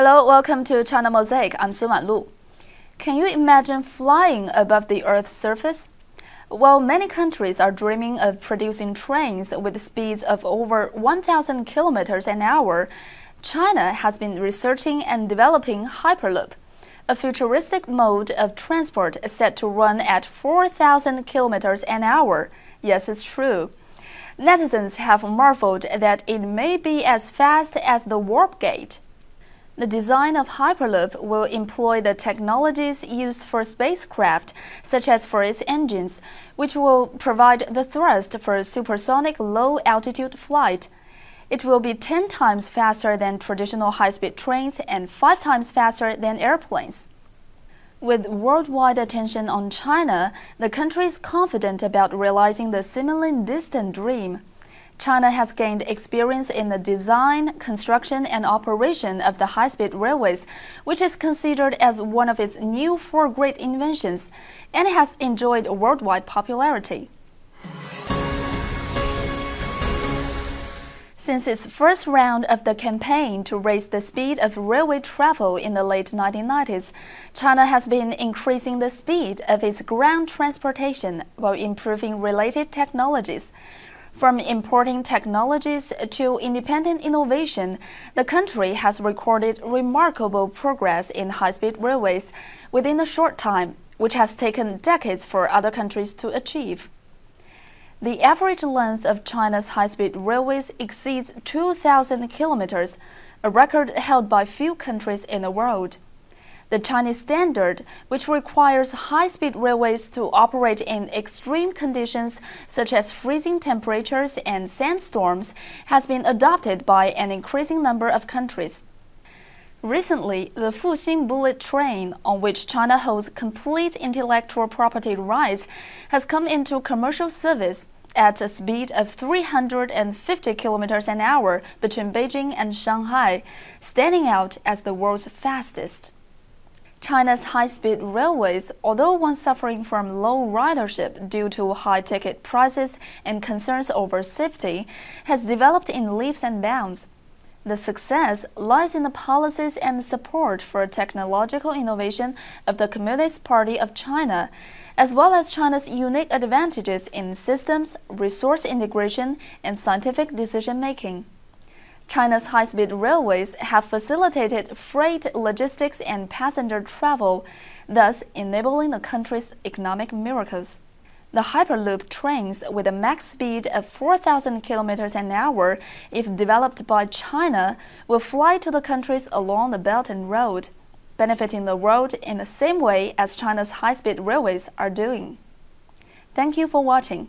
Hello, welcome to China Mosaic. I'm Su Lu. Can you imagine flying above the Earth's surface? While many countries are dreaming of producing trains with speeds of over 1,000 kilometers an hour, China has been researching and developing Hyperloop, a futuristic mode of transport set to run at 4,000 kilometers an hour. Yes, it's true. Netizens have marveled that it may be as fast as the warp gate. The design of Hyperloop will employ the technologies used for spacecraft, such as for its engines, which will provide the thrust for supersonic low altitude flight. It will be 10 times faster than traditional high speed trains and 5 times faster than airplanes. With worldwide attention on China, the country is confident about realizing the seemingly distant dream. China has gained experience in the design, construction, and operation of the high speed railways, which is considered as one of its new four great inventions, and has enjoyed worldwide popularity. Since its first round of the campaign to raise the speed of railway travel in the late 1990s, China has been increasing the speed of its ground transportation while improving related technologies. From importing technologies to independent innovation, the country has recorded remarkable progress in high speed railways within a short time, which has taken decades for other countries to achieve. The average length of China's high speed railways exceeds 2,000 kilometers, a record held by few countries in the world. The Chinese standard, which requires high-speed railways to operate in extreme conditions such as freezing temperatures and sandstorms, has been adopted by an increasing number of countries. Recently, the Fuxing bullet train, on which China holds complete intellectual property rights, has come into commercial service at a speed of 350 kilometers an hour between Beijing and Shanghai, standing out as the world's fastest. China's high-speed railways, although once suffering from low ridership due to high ticket prices and concerns over safety, has developed in leaps and bounds. The success lies in the policies and support for technological innovation of the Communist Party of China, as well as China's unique advantages in systems, resource integration, and scientific decision making. China's high-speed railways have facilitated freight logistics and passenger travel, thus enabling the country's economic miracles. The Hyperloop trains with a max speed of 4,000 kilometers an hour, if developed by China, will fly to the countries along the Belt and Road, benefiting the world in the same way as China's high-speed railways are doing. Thank you for watching.